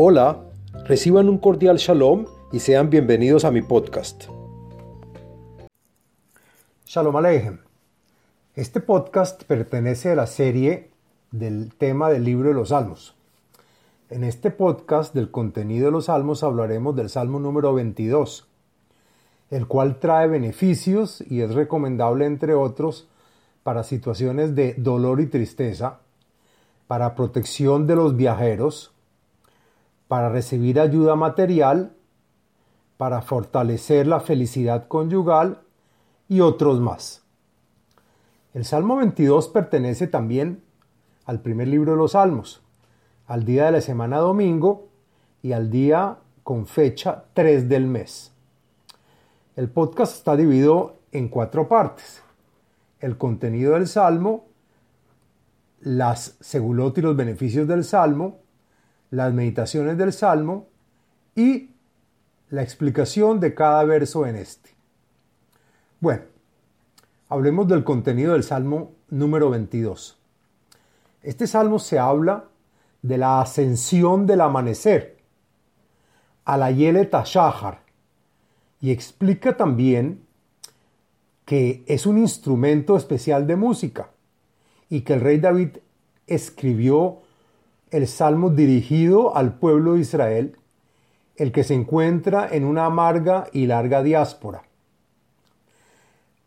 Hola, reciban un cordial shalom y sean bienvenidos a mi podcast. Shalom Aleichem. Este podcast pertenece a la serie del tema del libro de los Salmos. En este podcast del contenido de los Salmos hablaremos del Salmo número 22, el cual trae beneficios y es recomendable, entre otros, para situaciones de dolor y tristeza, para protección de los viajeros, para recibir ayuda material, para fortalecer la felicidad conyugal y otros más. El Salmo 22 pertenece también al primer libro de los Salmos, al día de la semana domingo y al día con fecha 3 del mes. El podcast está dividido en cuatro partes. El contenido del Salmo, las segulot y los beneficios del Salmo, las meditaciones del Salmo y la explicación de cada verso en este. Bueno, hablemos del contenido del Salmo número 22. Este salmo se habla de la ascensión del amanecer a la Yele Tashahar y explica también que es un instrumento especial de música y que el rey David escribió el salmo dirigido al pueblo de Israel, el que se encuentra en una amarga y larga diáspora.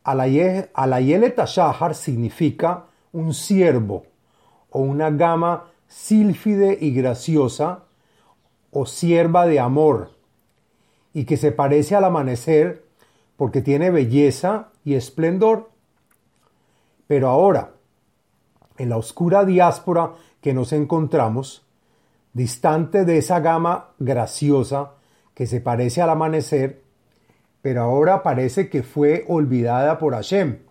Alayele Tashahar significa un siervo o una gama sílfide y graciosa o sierva de amor y que se parece al amanecer porque tiene belleza y esplendor. Pero ahora, en la oscura diáspora que nos encontramos, distante de esa gama graciosa que se parece al amanecer, pero ahora parece que fue olvidada por Hashem,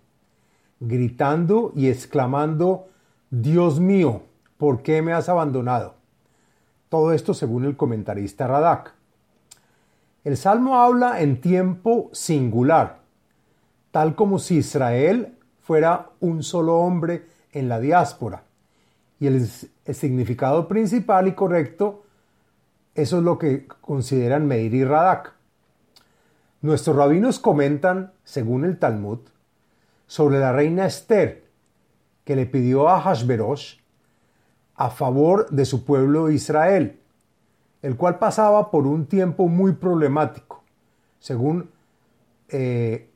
gritando y exclamando, Dios mío, ¿por qué me has abandonado? Todo esto según el comentarista Radak. El salmo habla en tiempo singular, tal como si Israel fuera un solo hombre en la diáspora y el, significado principal y correcto, eso es lo que consideran Meir y Radak. Nuestros rabinos comentan, según el Talmud, sobre la reina Esther, que le pidió a Hashverosh a favor de su pueblo Israel, el cual pasaba por un tiempo muy problemático, según eh,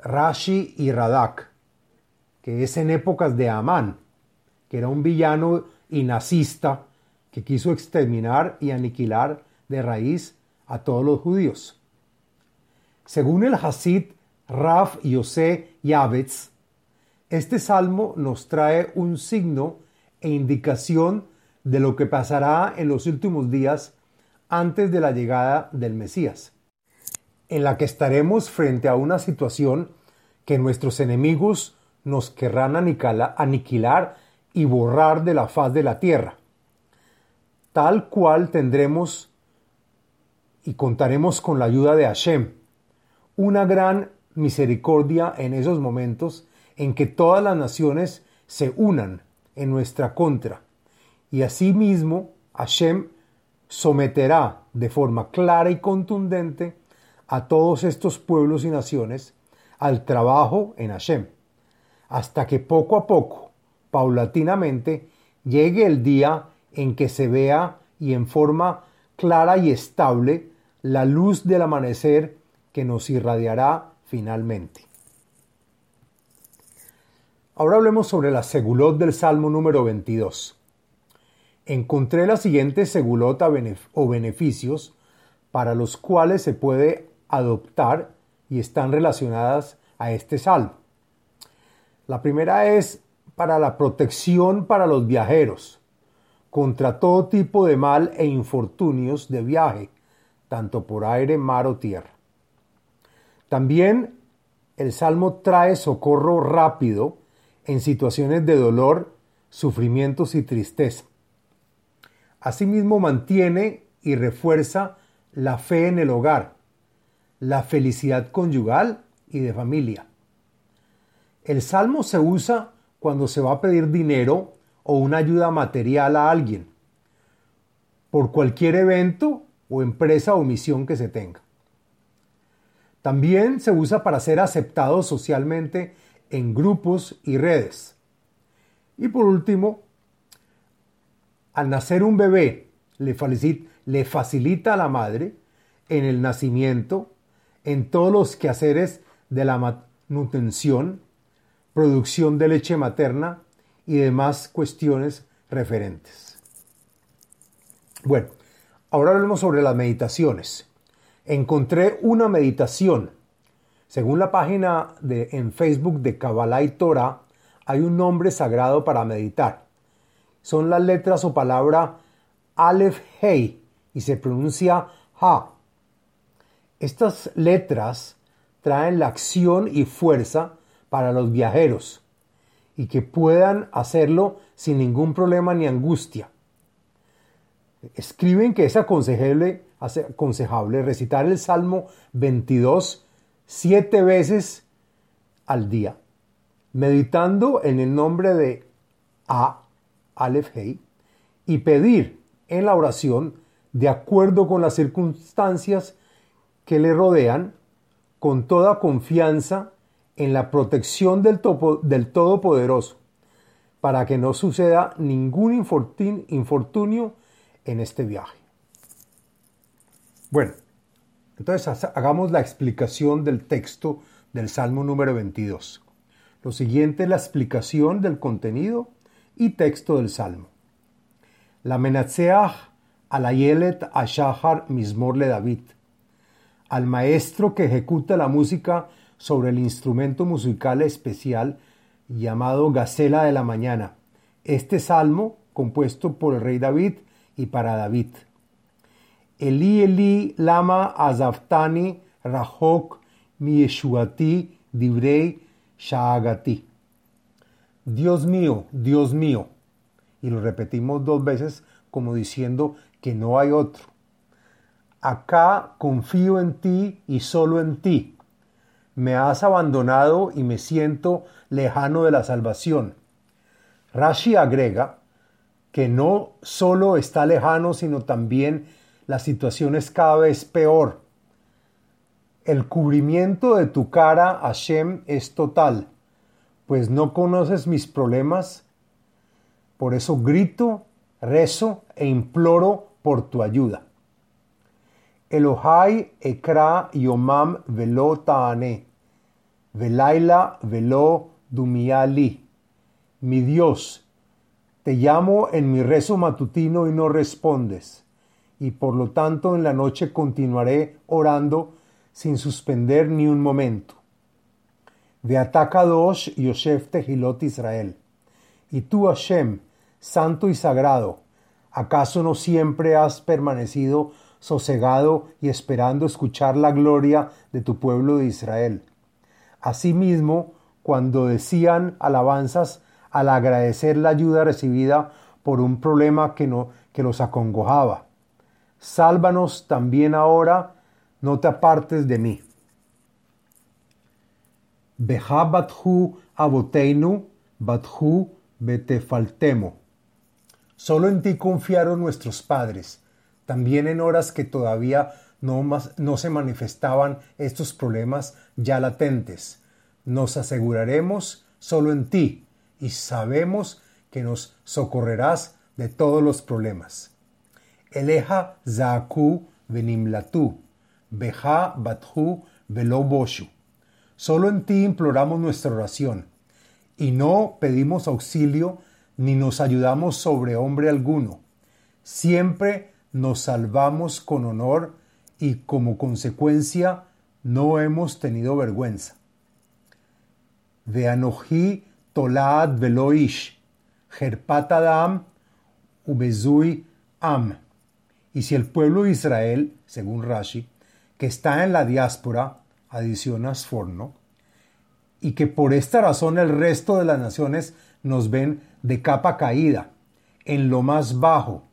Rashi y Radak, que es en épocas de Amán que era un villano y nazista que quiso exterminar y aniquilar de raíz a todos los judíos. Según el Hasid Raf Yosé Yavetz, este salmo nos trae un signo e indicación de lo que pasará en los últimos días antes de la llegada del Mesías, en la que estaremos frente a una situación que nuestros enemigos nos querrán aniquilar y borrar de la faz de la tierra. Tal cual tendremos y contaremos con la ayuda de Hashem, una gran misericordia en esos momentos en que todas las naciones se unan en nuestra contra. Y asimismo Hashem someterá de forma clara y contundente a todos estos pueblos y naciones al trabajo en Hashem, hasta que poco a poco paulatinamente llegue el día en que se vea y en forma clara y estable la luz del amanecer que nos irradiará finalmente. Ahora hablemos sobre la segulot del Salmo número 22. Encontré la siguiente segulot o beneficios para los cuales se puede adoptar y están relacionadas a este salmo. La primera es para la protección para los viajeros contra todo tipo de mal e infortunios de viaje, tanto por aire, mar o tierra. También el Salmo trae socorro rápido en situaciones de dolor, sufrimientos y tristeza. Asimismo mantiene y refuerza la fe en el hogar, la felicidad conyugal y de familia. El Salmo se usa cuando se va a pedir dinero o una ayuda material a alguien, por cualquier evento o empresa o misión que se tenga. También se usa para ser aceptado socialmente en grupos y redes. Y por último, al nacer un bebé, le facilita, a la madre en el nacimiento, en todos los quehaceres de la manutención, producción de leche materna y demás cuestiones referentes. Bueno, ahora hablemos sobre las meditaciones. Encontré una meditación. Según la página de, en Facebook de Kabbalah y Torah, hay un nombre sagrado para meditar. Son las letras o palabra Aleph Hei y se pronuncia Ha. Estas letras traen la acción y fuerza para los viajeros y que puedan hacerlo sin ningún problema ni angustia. Escriben que es aconsejable, aconsejable recitar el Salmo 22 siete veces al día, meditando en el nombre de A, Aleph Hei, y pedir en la oración, de acuerdo con las circunstancias que le rodean, con toda confianza en la protección del, Todopoderoso, para que no suceda ningún infortunio en este viaje. Bueno, entonces hagamos la explicación del texto del Salmo número 22. Lo siguiente es la explicación del contenido y texto del Salmo. La menatseach alayelet ashahar mismor le David. Al maestro que ejecuta la música sobre el instrumento musical especial llamado Gacela de la Mañana. Este salmo, compuesto por el rey David y para David. Eli Eli Lama Azaftani Rahok Mieshuati Divrei Shaagati. Dios mío, Dios mío. Y lo repetimos dos veces como diciendo que no hay otro. Acá confío en ti y solo en ti me has abandonado y me siento lejano de la salvación. Rashi agrega que no solo está lejano, sino también la situación es cada vez peor. El cubrimiento de tu cara, Hashem, es total, pues no conoces mis problemas. Por eso grito, rezo e imploro por tu ayuda. Elohai ekra yomam velo taane. Velaila velo dumiali. Mi Dios, te llamo en mi rezo matutino y no respondes, y por lo tanto en la noche continuaré orando sin suspender ni un momento. Veatakadosh Yosef Tehilot Israel. Y tú, Hashem, santo y sagrado, ¿acaso no siempre has permanecido sosegado y esperando escuchar la gloria de tu pueblo de Israel? Asimismo, cuando decían alabanzas al agradecer la ayuda recibida por un problema que, no, que los acongojaba. Sálvanos también ahora, no te apartes de mí. Beja bathu aboteinu, bathu betefaltemo. Solo en ti confiaron nuestros padres, también en horas que todavía no, se manifestaban estos problemas ya latentes. Nos aseguraremos solo en ti y sabemos que nos socorrerás de todos los problemas. Eleja Zaaku Venimlatu, Beja Bathu Veloboshu. Solo en ti imploramos nuestra oración, y no pedimos auxilio ni nos ayudamos sobre hombre alguno. Siempre nos salvamos con honor y como consecuencia no hemos tenido vergüenza. De Anoji Tolad Veloish, Adam, Ubezui Am. Y si el pueblo de Israel, según Rashi, que está en la diáspora, adiciona Sforno, y que por esta razón el resto de las naciones nos ven de capa caída, en lo más bajo,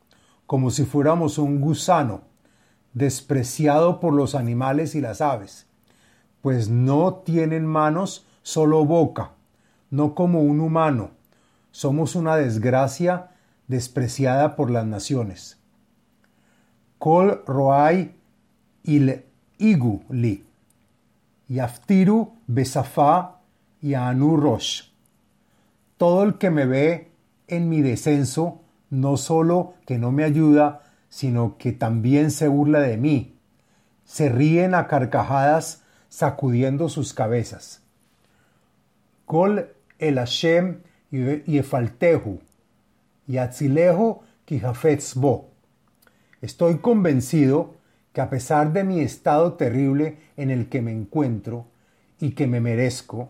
como si fuéramos un gusano, despreciado por los animales y las aves, pues no tienen manos, solo boca, no como un humano. Somos una desgracia despreciada por las naciones. Kol roai il igu li. Yaftiru besafa y rosh. Todo el que me ve en mi descenso, no solo que no me ayuda, sino que también se burla de mí. Se ríen a carcajadas sacudiendo sus cabezas. Kol el Hashem yefaltehu, yatzilehu kijafetz bo. Estoy convencido que a pesar de mi estado terrible en el que me encuentro y que me merezco,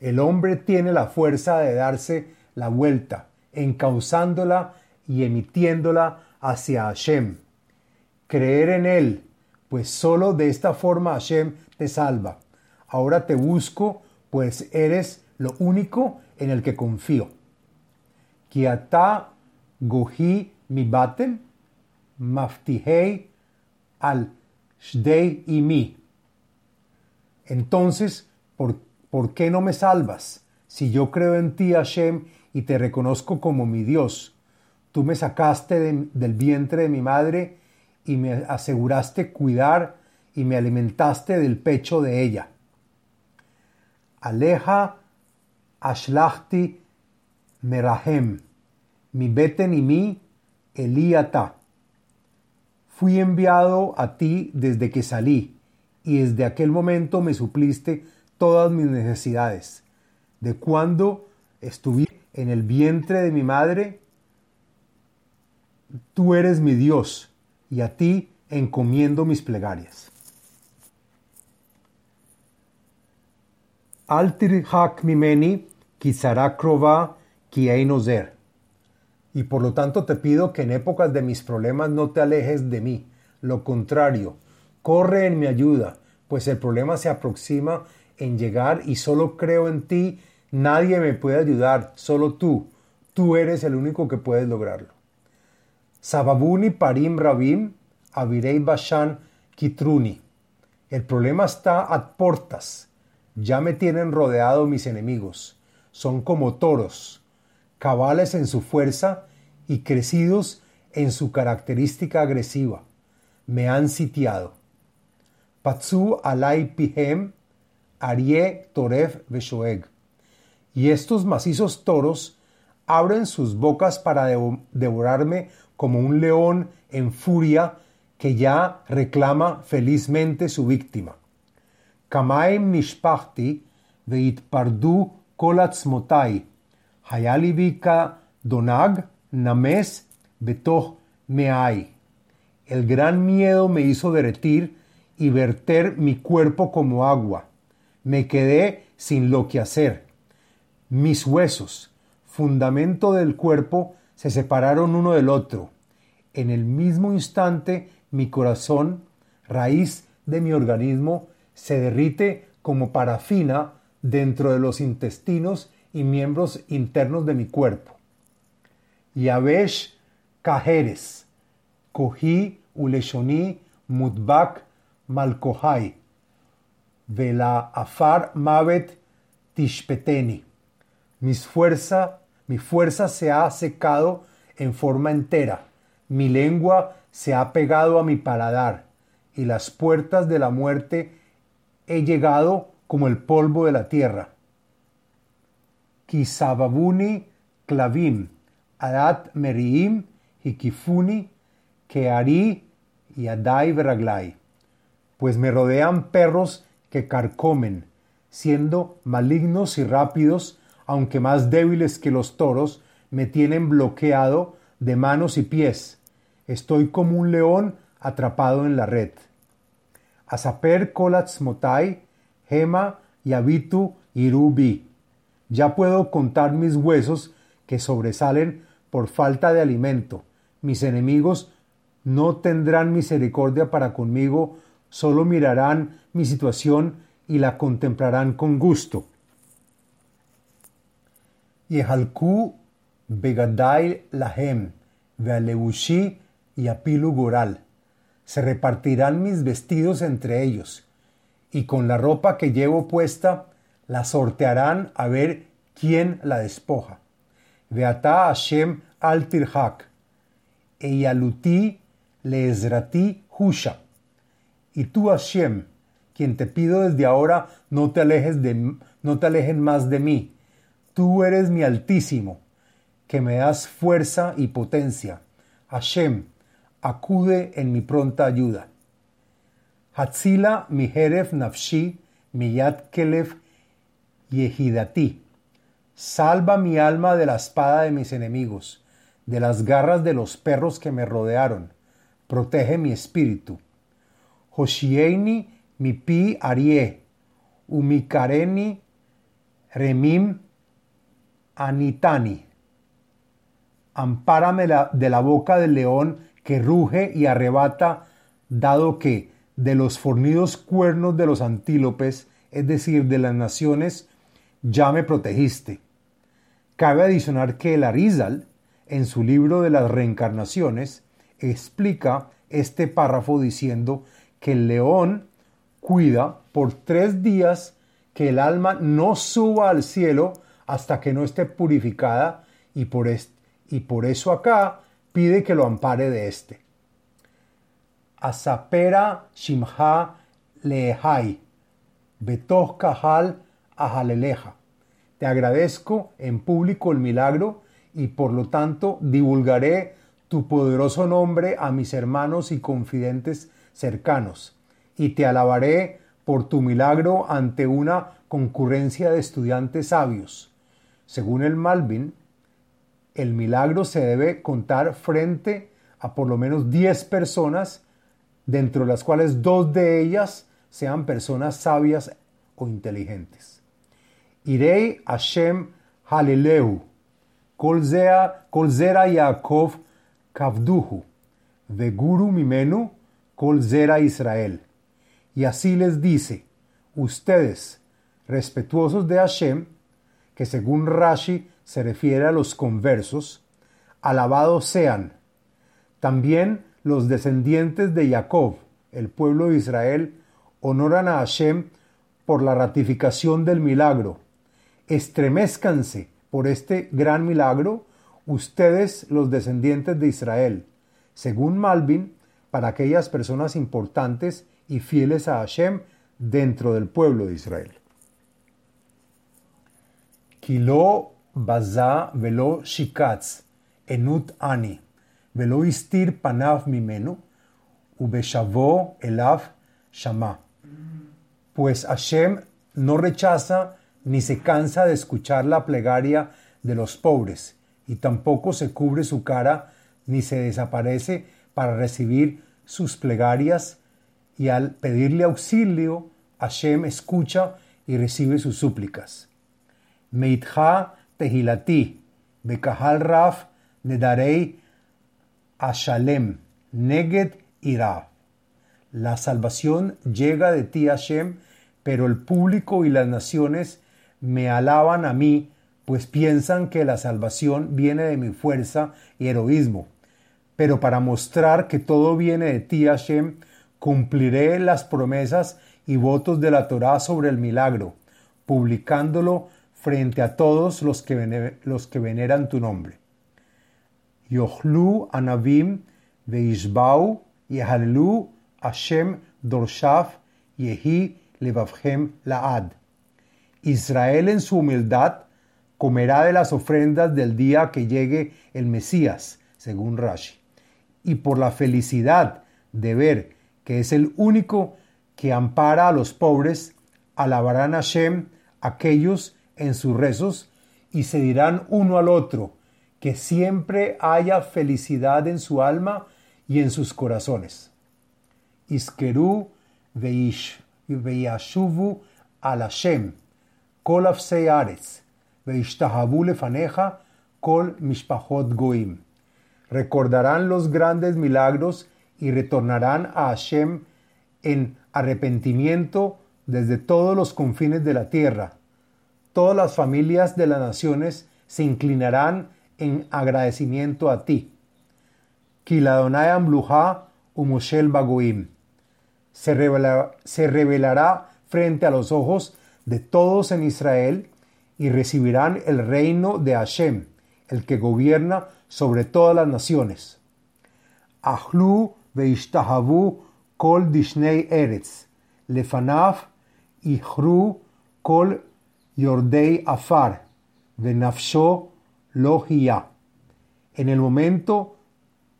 el hombre tiene la fuerza de darse la vuelta, encauzándola y emitiéndola hacia Hashem. Creer en Él, pues solo de esta forma Hashem te salva. Ahora te busco, pues eres lo único en el que confío. Gohi mi baten, maftihei al shdei y. Entonces, ¿por, ¿por qué no me salvas? Si yo creo en ti, Hashem, y te reconozco como mi Dios, tú me sacaste del vientre de mi madre y me aseguraste cuidar y me alimentaste del pecho de ella. Aleja ashlachti merahem, mi beten y mi eliata. Fui enviado a ti desde que salí, y desde aquel momento me supliste todas mis necesidades. De cuando estuve en el vientre de mi madre, tú eres mi Dios, y a ti encomiendo mis plegarias. Altir hak mimeni krova nozer. Y por lo tanto te pido que en épocas de mis problemas no te alejes de mí. Lo contrario, corre en mi ayuda, pues el problema se aproxima en llegar y solo creo en ti. Nadie me puede ayudar, solo tú. Tú eres el único que puedes lograrlo. Sababuni parim rabim avirei bashan kitruni. El problema está a portas. Ya me tienen rodeado mis enemigos. Son como toros cabales en su fuerza y crecidos en su característica agresiva. Me han sitiado. Patsu alay pihem, arie toref veshoeg. Y estos macizos toros abren sus bocas para devorarme como un león en furia que ya reclama felizmente su víctima. Kamaim nishpachti veit pardu kolatzmotai Hayalivika Donag Names Betoh Meai. El gran miedo me hizo derretir y verter mi cuerpo como agua. Me quedé sin lo que hacer. Mis huesos, fundamento del cuerpo, se separaron uno del otro. En el mismo instante mi corazón, raíz de mi organismo, se derrite como parafina dentro de los intestinos y miembros internos de mi cuerpo. Yavesh Kajeres, Kohi Uleshoni Mutbak Malkohai, Vela Afar Mavet Tishpeteni. Mis fuerza, mi fuerza se ha secado en forma entera, mi lengua se ha pegado a mi paladar, y las puertas de la muerte he llegado como el polvo de la tierra Kisababuni Klavim, Adat Meriim, Hikifuni, Keari y Adai Veraglai. Pues me rodean perros que carcomen, siendo malignos y rápidos, aunque más débiles que los toros, me tienen bloqueado de manos y pies. Estoy como un león atrapado en la red. Asaper kolatzmotai, Hema y Abitu Irubi. Ya puedo contar mis huesos que sobresalen por falta de alimento. Mis enemigos no tendrán misericordia para conmigo, solo mirarán mi situación y la contemplarán con gusto. Yehalku begadai lahem, vealebushi y apilu goral. Se repartirán mis vestidos entre ellos, y con la ropa que llevo puesta la sortearán a ver quién la despoja. Veata Hashem al tirhak, eyaluti leezrati husha. Y tú, Hashem, quien te pido desde ahora, no te alejes de, no te alejen más de mí. Tú eres mi altísimo, que me das fuerza y potencia. Hashem, acude en mi pronta ayuda. Hatzila mi heref nafshi, mi yad kelef yehidati. Salva mi alma de la espada de mis enemigos, de las garras de los perros que me rodearon. Protege mi espíritu. Hoshieini mi pi arie, umikareni remim anitani. Ampárame de la boca del león que ruge y arrebata, dado que de los fornidos cuernos de los antílopes, es decir, de las naciones, ya me protegiste. Cabe adicionar que el Arizal, en su libro de las reencarnaciones, explica este párrafo diciendo que el león cuida por tres días que el alma no suba al cielo hasta que no esté purificada y por, y por eso acá pide que lo ampare de éste. Asapera Shimha Lehai, Betoch Kahal Ahaleleja. Te agradezco en público el milagro y por lo tanto divulgaré tu poderoso nombre a mis hermanos y confidentes cercanos, y te alabaré por tu milagro ante una concurrencia de estudiantes sabios. Según el Malvin, el milagro se debe contar frente a por lo menos 10 personas, dentro de las cuales dos de ellas sean personas sabias o inteligentes. Irei Hashem Halileu, Kol Zera Yaakov Kavduhu, Veguru Mimenu, Kol Zera Israel. Y así les dice, ustedes, respetuosos de Hashem, que según Rashi se refiere a los conversos, alabados sean también los descendientes de Jacob, el pueblo de Israel, honoran a Hashem por la ratificación del milagro. Estremezcanse por este gran milagro, ustedes los descendientes de Israel. Según Malvin, para aquellas personas importantes y fieles a Hashem dentro del pueblo de Israel. Baza velo shikatz enut ani velo istir panav mimenu ubeshavo elav shama. Pues Hashem no rechaza ni se cansa de escuchar la plegaria de los pobres, y tampoco se cubre su cara ni se desaparece para recibir sus plegarias, y al pedirle auxilio, Hashem escucha y recibe sus súplicas. Meitha tehilati, bekahal raf, nedarei ashalem, neged ira. La salvación llega de ti, Hashem, pero el público y las naciones me alaban a mí, pues piensan que la salvación viene de mi fuerza y heroísmo. Pero para mostrar que todo viene de ti, Hashem, cumpliré las promesas y votos de la Torá sobre el milagro, publicándolo frente a todos los que, los que veneran tu nombre. Yochlu anavim veishbau yehalelu Hashem dorshaf yehi levavhem laad. Israel en su humildad comerá de las ofrendas del día que llegue el Mesías, según Rashi. Y por la felicidad de ver que es el único que ampara a los pobres, alabarán a Hashem aquellos en sus rezos y se dirán uno al otro, que siempre haya felicidad en su alma y en sus corazones. Iskeru veyashuvu al Hashem, kol aretz, veishtahavu lefaneja, kol mishpachot goim. Recordarán los grandes milagros y retornarán a Hashem en arrepentimiento desde todos los confines de la tierra todas las familias de las naciones se inclinarán en agradecimiento a ti. Kiladonai Ambluja Umushel Bagoim. Se, revelará frente a los ojos de todos en Israel y recibirán el reino de Hashem, el que gobierna sobre todas las naciones. Ahlu Veishtahavu Kol Dishnei Eretz. Lefanaf Ihru Kol Yordei Afar, Benafsho Lohia, en el momento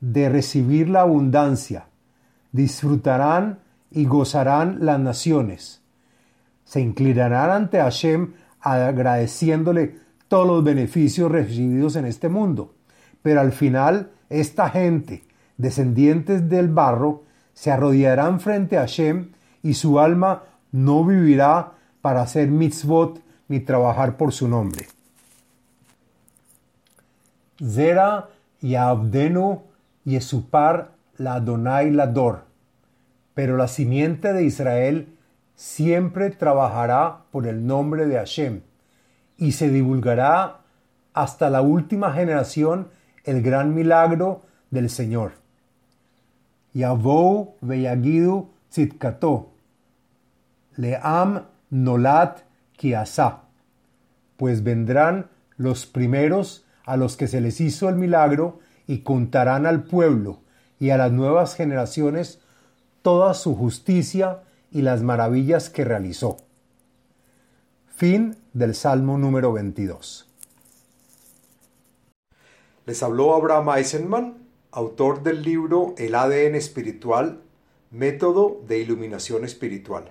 de recibir la abundancia, disfrutarán y gozarán las naciones. Se inclinarán ante Hashem agradeciéndole todos los beneficios recibidos en este mundo. Pero al final, esta gente, descendientes del barro, se arrodillarán frente a Hashem y su alma no vivirá para hacer mitzvot ni trabajar por su nombre. Zera y Abdenu y Esupar la Adonai Lador. Pero la simiente de Israel siempre trabajará por el nombre de Hashem y se divulgará hasta la última generación el gran milagro del Señor. Yavou veyagidu tzitkato, leam nolat kiasa, pues vendrán los primeros a los que se les hizo el milagro y contarán al pueblo y a las nuevas generaciones toda su justicia y las maravillas que realizó. Fin del Salmo número 22. Les habló Abraham Eisenman, autor del libro El ADN espiritual, método de iluminación espiritual.